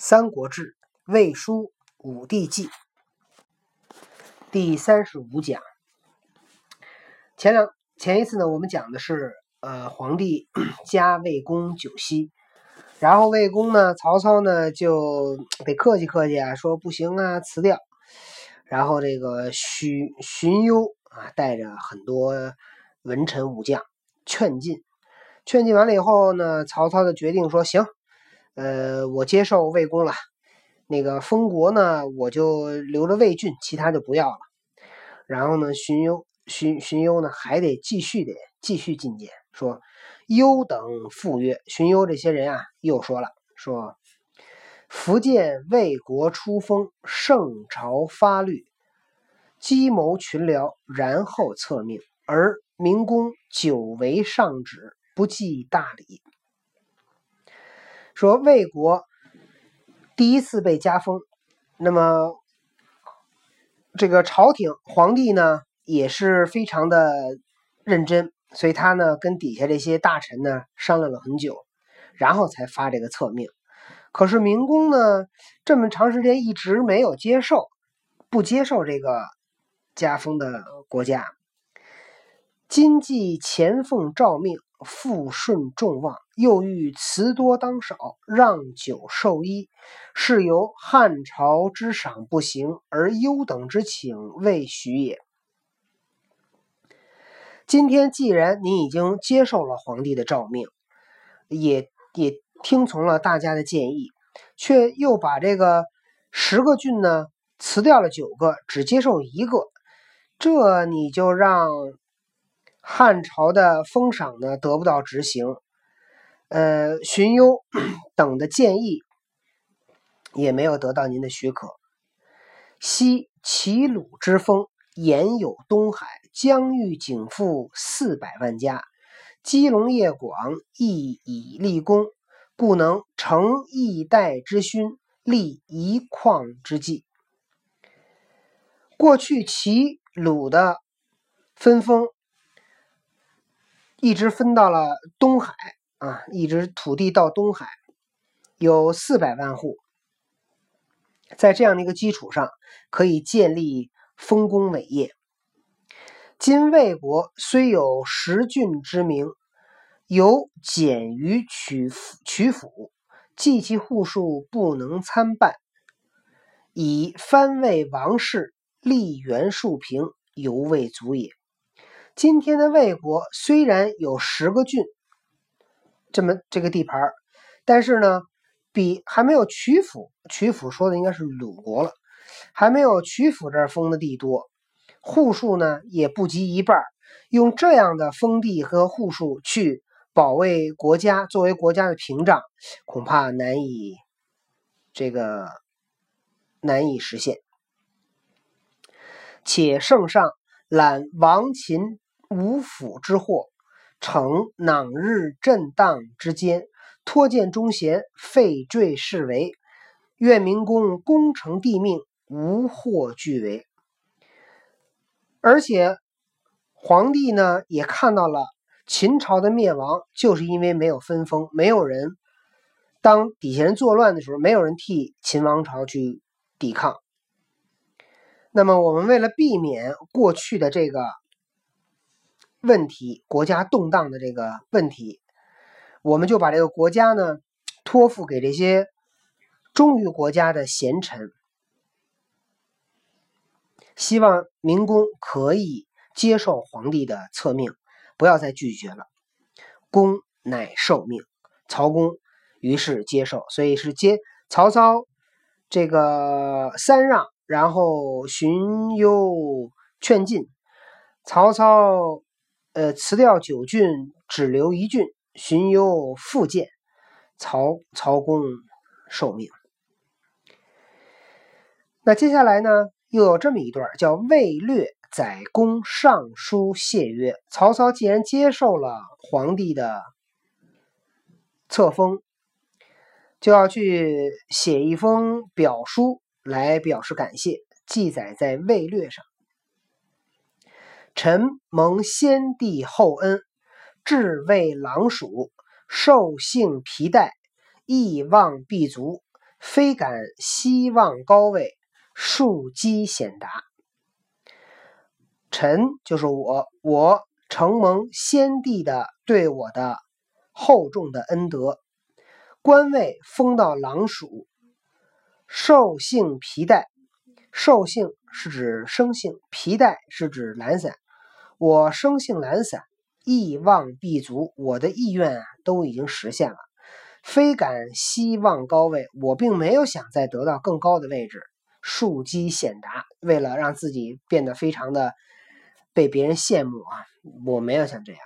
三国志·魏书·武帝纪第三十五讲。前两前一次呢，我们讲的是呃皇帝 加魏公九锡，然后魏公呢，曹操呢就得客气客气啊，说不行啊，辞掉。然后这个荀荀攸啊，带着很多文臣武将劝进，劝进完了以后呢，曹操就决定说行。呃，我接受魏公了，那个封国呢，我就留着魏郡，其他就不要了。然后呢，荀攸、荀荀攸呢，还得继续的继续进谏，说攸等复曰，荀攸这些人啊，又说了，说福建魏国出封，圣朝发律，积谋群僚，然后策命，而明公久违上旨，不记大礼。说魏国第一次被加封，那么这个朝廷皇帝呢也是非常的认真，所以他呢跟底下这些大臣呢商量了很久，然后才发这个册命。可是明公呢这么长时间一直没有接受，不接受这个加封的国家。今既前奉诏命。复顺众望，又欲辞多当少，让酒受衣，是由汉朝之赏不行，而优等之请未许也。今天既然你已经接受了皇帝的诏命，也也听从了大家的建议，却又把这个十个郡呢辞掉了九个，只接受一个，这你就让。汉朝的封赏呢得不到执行，呃，荀攸 等的建议也没有得到您的许可。昔齐鲁之封，沿有东海，疆域景富四百万家，基隆业广，亦以立功，故能成一代之勋，立一矿之计。过去齐鲁的分封。一直分到了东海啊，一直土地到东海，有四百万户。在这样的一个基础上，可以建立丰功伟业。今魏国虽有十郡之名，有简于曲曲阜，计其户数不能参半，以藩魏王室立元数平，犹未足也。今天的魏国虽然有十个郡，这么这个地盘但是呢，比还没有曲阜，曲阜说的应该是鲁国了，还没有曲阜这儿封的地多，户数呢也不及一半。用这样的封地和户数去保卫国家，作为国家的屏障，恐怕难以这个难以实现。且圣上揽王秦。五府之祸，逞囊日震荡之间，托荐忠贤，废坠是为。愿明公功成帝命，无祸俱为。而且皇帝呢，也看到了秦朝的灭亡，就是因为没有分封，没有人当底下人作乱的时候，没有人替秦王朝去抵抗。那么，我们为了避免过去的这个。问题，国家动荡的这个问题，我们就把这个国家呢托付给这些忠于国家的贤臣，希望明公可以接受皇帝的策命，不要再拒绝了。公乃受命，曹公于是接受，所以是接曹操这个 三让，然后荀攸劝进，曹操。呃，辞掉九郡，只留一郡。荀攸复见曹曹公受命。那接下来呢，又有这么一段，叫魏略载公上书谢曰：“曹操既然接受了皇帝的册封，就要去写一封表书来表示感谢，记载在魏略上。”臣蒙先帝厚恩，至为狼鼠，兽性皮带，意望必足。非敢希望高位，庶几显达。臣就是我，我承蒙先帝的对我的厚重的恩德，官位封到郎署，兽性皮带。兽性是指生性，皮带是指懒散。我生性懒散，意望必足，我的意愿啊都已经实现了。非敢希望高位，我并没有想再得到更高的位置，庶几显达，为了让自己变得非常的被别人羡慕啊，我没有想这样。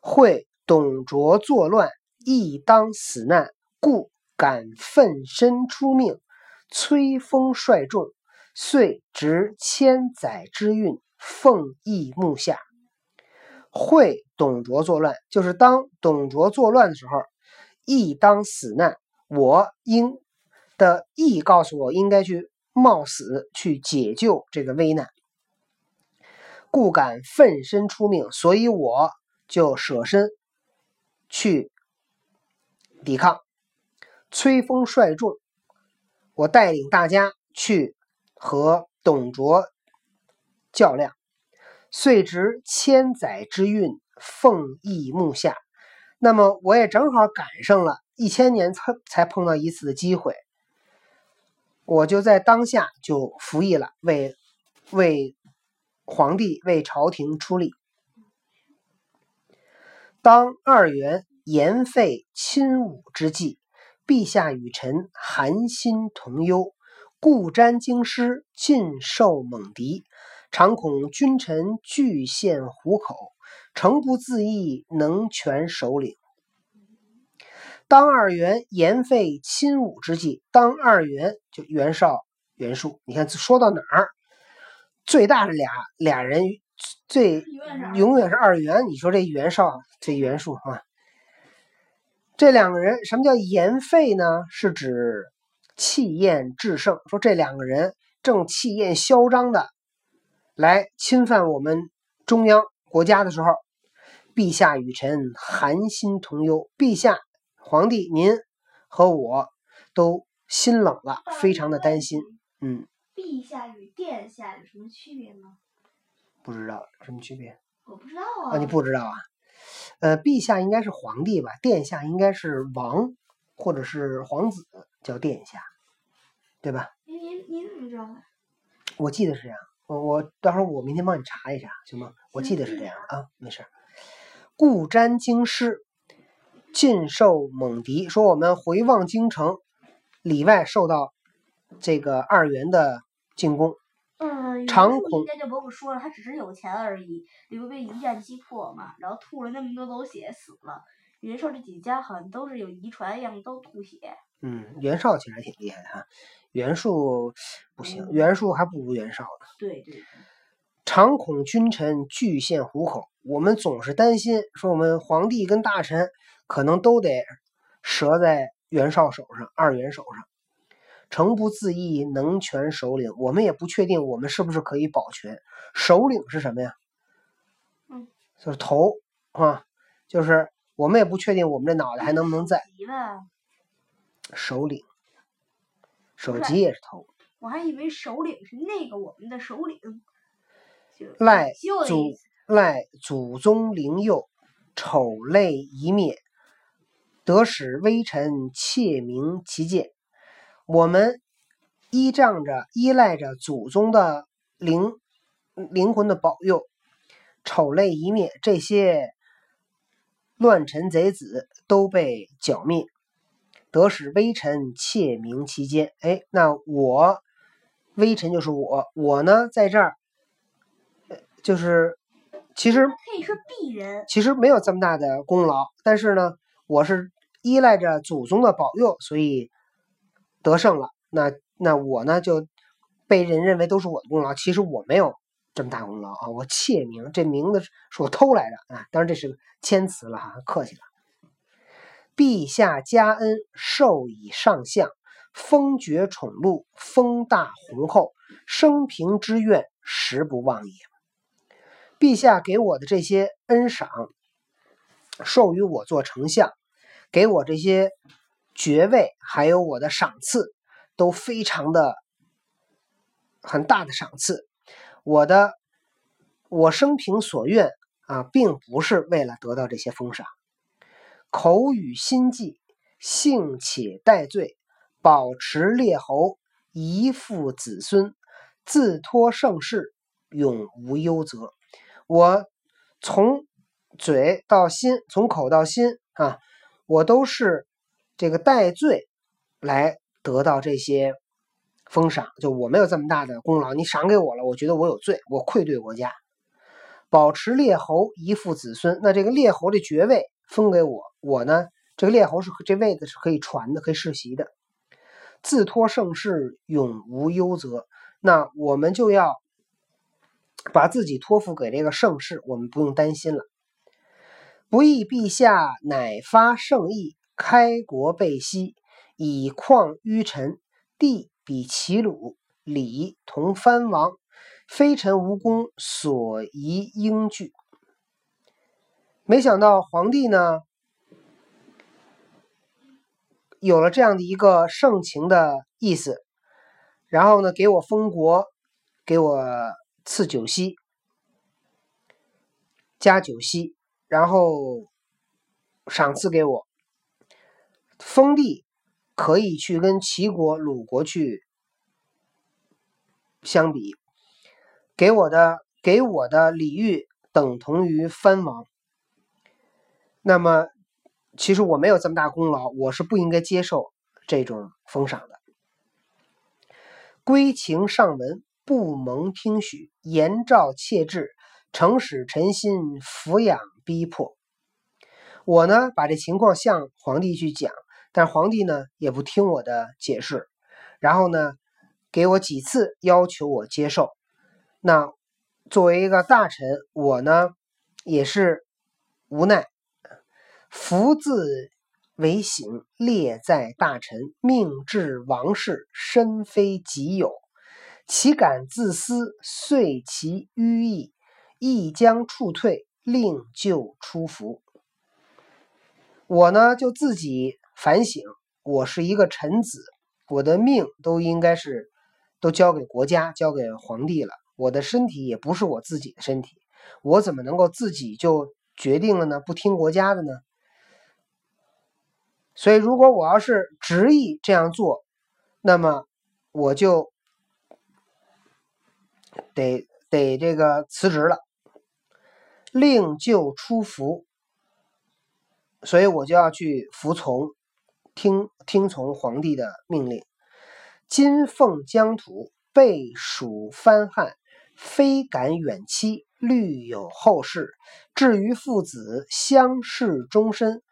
会董卓作乱，亦当死难，故敢奋身出命，催锋率众，遂执千载之运，奉义目下。会董卓作乱，就是当董卓作乱的时候。亦当死难，我应的义告诉我应该去冒死去解救这个危难，故敢奋身出命，所以我就舍身去抵抗。催风率众，我带领大家去和董卓较量，遂值千载之运，奉义目下。那么我也正好赶上了一千年才才碰到一次的机会，我就在当下就服役了，为为皇帝为朝廷出力。当二元言废亲武之际，陛下与臣寒心同忧，故瞻京师，尽受猛敌，常恐君臣俱陷虎口。诚不自意，能全首领。当二元言废亲武之际，当二元就袁绍、袁术。你看说到哪儿，最大的俩俩人最永远是二元。你说这袁绍这袁术啊，这两个人什么叫言废呢？是指气焰制胜。说这两个人正气焰嚣张的来侵犯我们中央国家的时候。陛下与臣寒心同忧，陛下、皇帝您和我都心冷了，非常的担心。嗯。陛下与殿下有什么区别吗？不知道什么区别。我不知道啊。啊，你不知道啊？呃，陛下应该是皇帝吧？殿下应该是王或者是皇子，叫殿下，对吧？您您您怎么知道的？我记得是这样。我我到时候我明天帮你查一下，行吗？我记得是这样啊，没事。故瞻京师，尽受猛敌。说我们回望京城，里外受到这个二元的进攻。嗯，常恐应该就不用说了，他只是有钱而已。刘备一战击破嘛，然后吐了那么多狗血，死了。袁绍这几家好像都是有遗传一样，都吐血。嗯，袁绍其实还挺厉害的哈，袁术不行，袁术还不如袁绍呢。对对。常恐君臣俱陷虎口，我们总是担心，说我们皇帝跟大臣可能都得折在袁绍手上，二袁手上。诚不自意能全首领，我们也不确定我们是不是可以保全。首领是什么呀？嗯，就是头啊，就是我们也不确定我们这脑袋还能不能在。首领，首级也是偷。我还以为首领是那个我们的首领。赖祖赖祖宗灵佑，丑类一灭，得使微臣窃明其见。我们依仗着依赖着祖宗的灵灵魂的保佑，丑类一灭，这些乱臣贼子都被剿灭，得使微臣窃明其间。哎，那我微臣就是我，我呢在这儿。就是，其实可以说鄙人，其实没有这么大的功劳，但是呢，我是依赖着祖宗的保佑，所以得胜了。那那我呢，就被人认为都是我的功劳，其实我没有这么大功劳啊！我窃名，这名字是我偷来的啊！当然这是个谦辞了哈，客气了。陛下加恩，授以上相，封爵宠禄，封大宏厚，生平之愿，实不忘也。陛下给我的这些恩赏，授予我做丞相，给我这些爵位还有我的赏赐都非常的很大的赏赐。我的我生平所愿啊，并不是为了得到这些封赏。口语心计，幸且待罪，保持列侯，遗父子孙，自托盛世，永无忧责。我从嘴到心，从口到心啊，我都是这个戴罪来得到这些封赏。就我没有这么大的功劳，你赏给我了，我觉得我有罪，我愧对国家。保持列侯，遗父子孙，那这个列侯的爵位。封给我，我呢，这个列侯是这位子是可以传的，可以世袭的。自托盛世，永无忧责。那我们就要把自己托付给这个盛世，我们不用担心了。不义陛下乃发圣意，开国备西，以旷於臣，地比齐鲁，礼同藩王，非臣无功，所宜应惧。没想到皇帝呢，有了这样的一个盛情的意思，然后呢，给我封国，给我赐酒席，加酒席，然后赏赐给我，封地可以去跟齐国、鲁国去相比，给我的给我的礼遇等同于藩王。那么，其实我没有这么大功劳，我是不应该接受这种封赏的。归情上文，不蒙听许，言诏切制，诚使臣心俯仰逼迫。我呢，把这情况向皇帝去讲，但皇帝呢也不听我的解释，然后呢，给我几次要求我接受。那作为一个大臣，我呢也是无奈。福字为省，列在大臣，命至王室，身非己有，岂敢自私？遂其迂意，亦将处退，令就出服。我呢，就自己反省，我是一个臣子，我的命都应该是都交给国家，交给皇帝了。我的身体也不是我自己的身体，我怎么能够自己就决定了呢？不听国家的呢？所以，如果我要是执意这样做，那么我就得得这个辞职了，令就出服。所以我就要去服从，听听从皇帝的命令。今奉疆土，备属藩汉，非敢远期，虑有后事。至于父子，相视终身。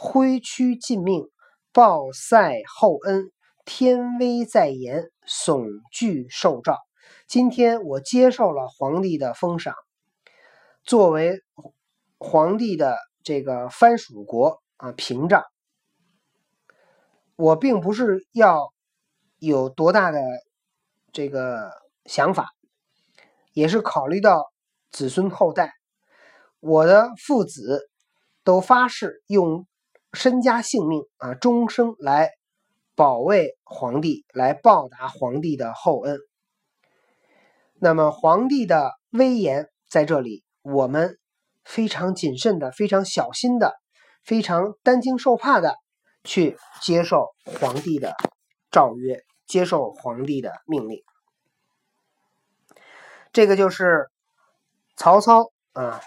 挥屈尽命，报塞厚恩，天威在言，悚惧受诏。今天我接受了皇帝的封赏，作为皇帝的这个藩属国啊屏障。我并不是要有多大的这个想法，也是考虑到子孙后代，我的父子都发誓用。身家性命啊，终生来保卫皇帝，来报答皇帝的厚恩。那么皇帝的威严在这里，我们非常谨慎的、非常小心的、非常担惊受怕的去接受皇帝的诏约，接受皇帝的命令。这个就是曹操啊，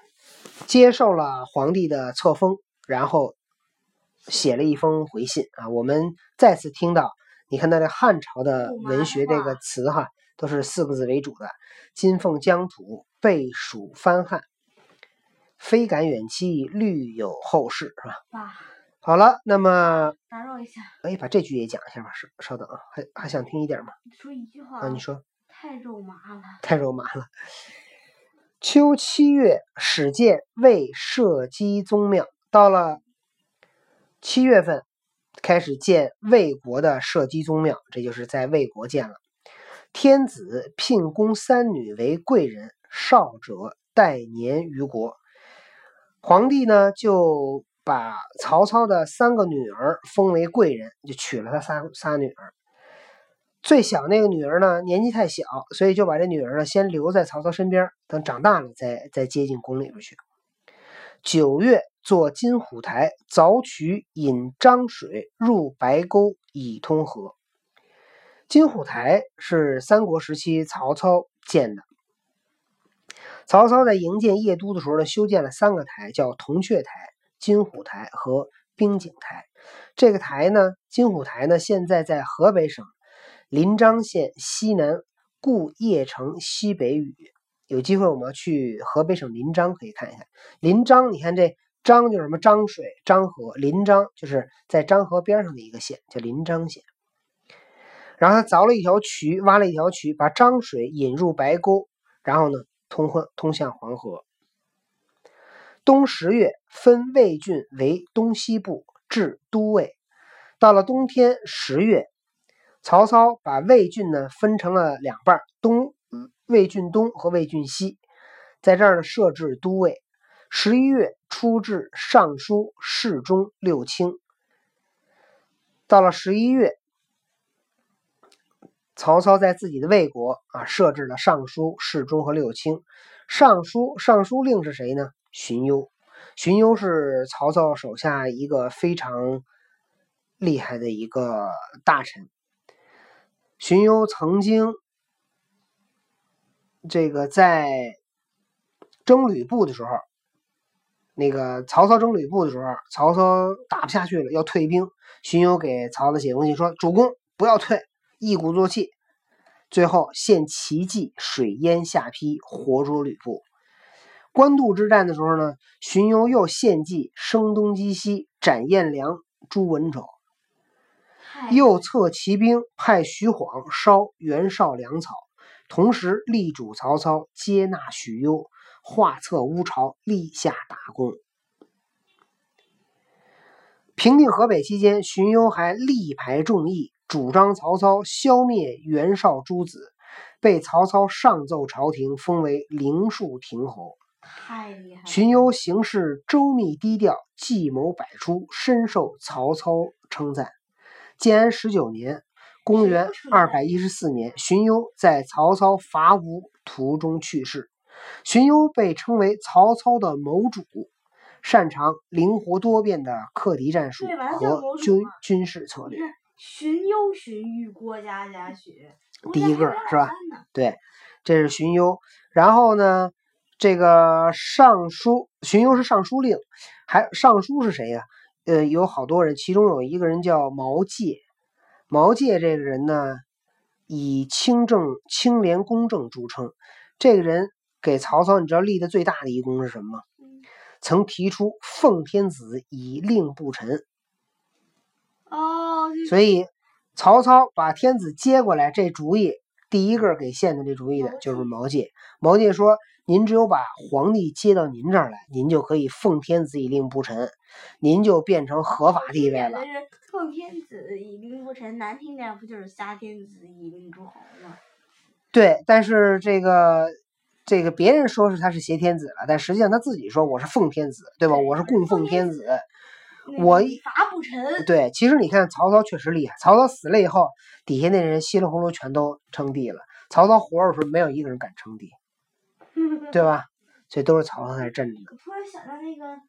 接受了皇帝的册封，然后。写了一封回信啊，我们再次听到，你看他这汉朝的文学这个词哈，都是四个字为主的。金凤疆土，备蜀藩汉，非敢远期，虑有后事，是吧？好了，那么打扰一下，哎，把这句也讲一下吧。稍稍等啊，还还想听一点吗？说一句话啊，你说。太肉麻了。太肉麻了。秋七月，始建魏社稷宗庙，到了。七月份开始建魏国的社稷宗庙，这就是在魏国建了。天子聘公三女为贵人，少者待年于国。皇帝呢就把曹操的三个女儿封为贵人，就娶了他仨仨女儿。最小那个女儿呢，年纪太小，所以就把这女儿呢先留在曹操身边，等长大了再再接进宫里边去。九月，做金虎台，凿渠引漳水入白沟，以通河。金虎台是三国时期曹操建的。曹操在营建邺都的时候呢，修建了三个台，叫铜雀台、金虎台和冰景台。这个台呢，金虎台呢，现在在河北省。临漳县西南固邺城西北隅，有机会我们要去河北省临漳，可以看一下。临漳，你看这漳就是什么？漳水、漳河。临漳就是在漳河边上的一个县，叫临漳县。然后他凿了一条渠，挖了一条渠，把漳水引入白沟，然后呢，通换通向黄河。冬十月，分魏郡为东西部，置都尉。到了冬天十月。曹操把魏郡呢分成了两半，东魏郡东和魏郡西，在这儿呢设置都尉。十一月出至尚书、侍中、六卿。到了十一月，曹操在自己的魏国啊设置了尚书、侍中和六卿。尚书尚书令是谁呢？荀攸。荀攸是曹操手下一个非常厉害的一个大臣。荀攸曾经这个在征吕布的时候，那个曹操征吕布的时候，曹操打不下去了，要退兵。荀攸给曹操写封信说：“主公不要退，一鼓作气。”最后献奇计，水淹下邳，活捉吕布。官渡之战的时候呢，荀攸又献计，声东击西，斩颜良、诛文丑。右侧骑兵派徐晃烧袁绍粮草，同时力主曹操接纳许攸，画策乌巢，立下大功。平定河北期间，荀攸还力排众议，主张曹操消灭袁绍诸子，被曹操上奏朝廷，封为灵树亭侯。太厉害！荀攸行事周密低调，计谋百出，深受曹操称赞。建安十九年（公元二百一十四年），荀攸在曹操伐吴途中去世。荀攸被称为曹操的谋主，擅长灵活多变的克敌战术和军军事策略。荀攸、荀彧、郭嘉、贾诩，第一个是吧？对，这是荀攸。然后呢，这个尚书荀攸是尚书令，还尚书是谁呀？呃，有好多人，其中有一个人叫毛玠。毛玠这个人呢，以清正、清廉、公正著称。这个人给曹操，你知道立的最大的一功是什么吗？曾提出奉天子以令不臣。哦。所以曹操把天子接过来，这主意第一个给献的这主意的就是毛玠。毛玠说。您只有把皇帝接到您这儿来，您就可以奉天子以令不臣，您就变成合法地位了。奉天子以令不臣，难听点不就是杀天子以令诸侯吗？对，但是这个这个别人说是他是挟天子了，但实际上他自己说我是奉天子，对吧？我是供奉天子，我伐不臣。对，其实你看曹操确实厉害，曹操死了以后，底下那人稀里糊涂全都称帝了。曹操活着的时候，没有一个人敢称帝。对吧？所以都是曹操在镇着。我突然想到那个，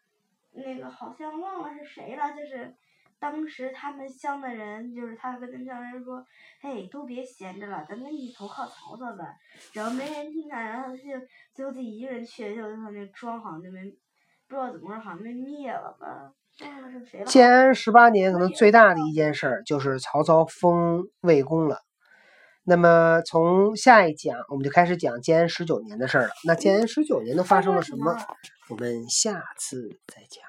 那个好像忘了是谁了，就是当时他们乡的人，就是他跟他们乡人说：“嘿，都别闲着了，咱们一起投靠曹操吧。”然后没人听他，然后他就最后自己一个人去，就他那庄好像就没不知道怎么着，好像被灭了吧？建安十八年，可能最大的一件事就是曹操封魏公了。那么从下一讲，我们就开始讲建安十九年的事儿了。那建安十九年都发生了什么？我们下次再讲。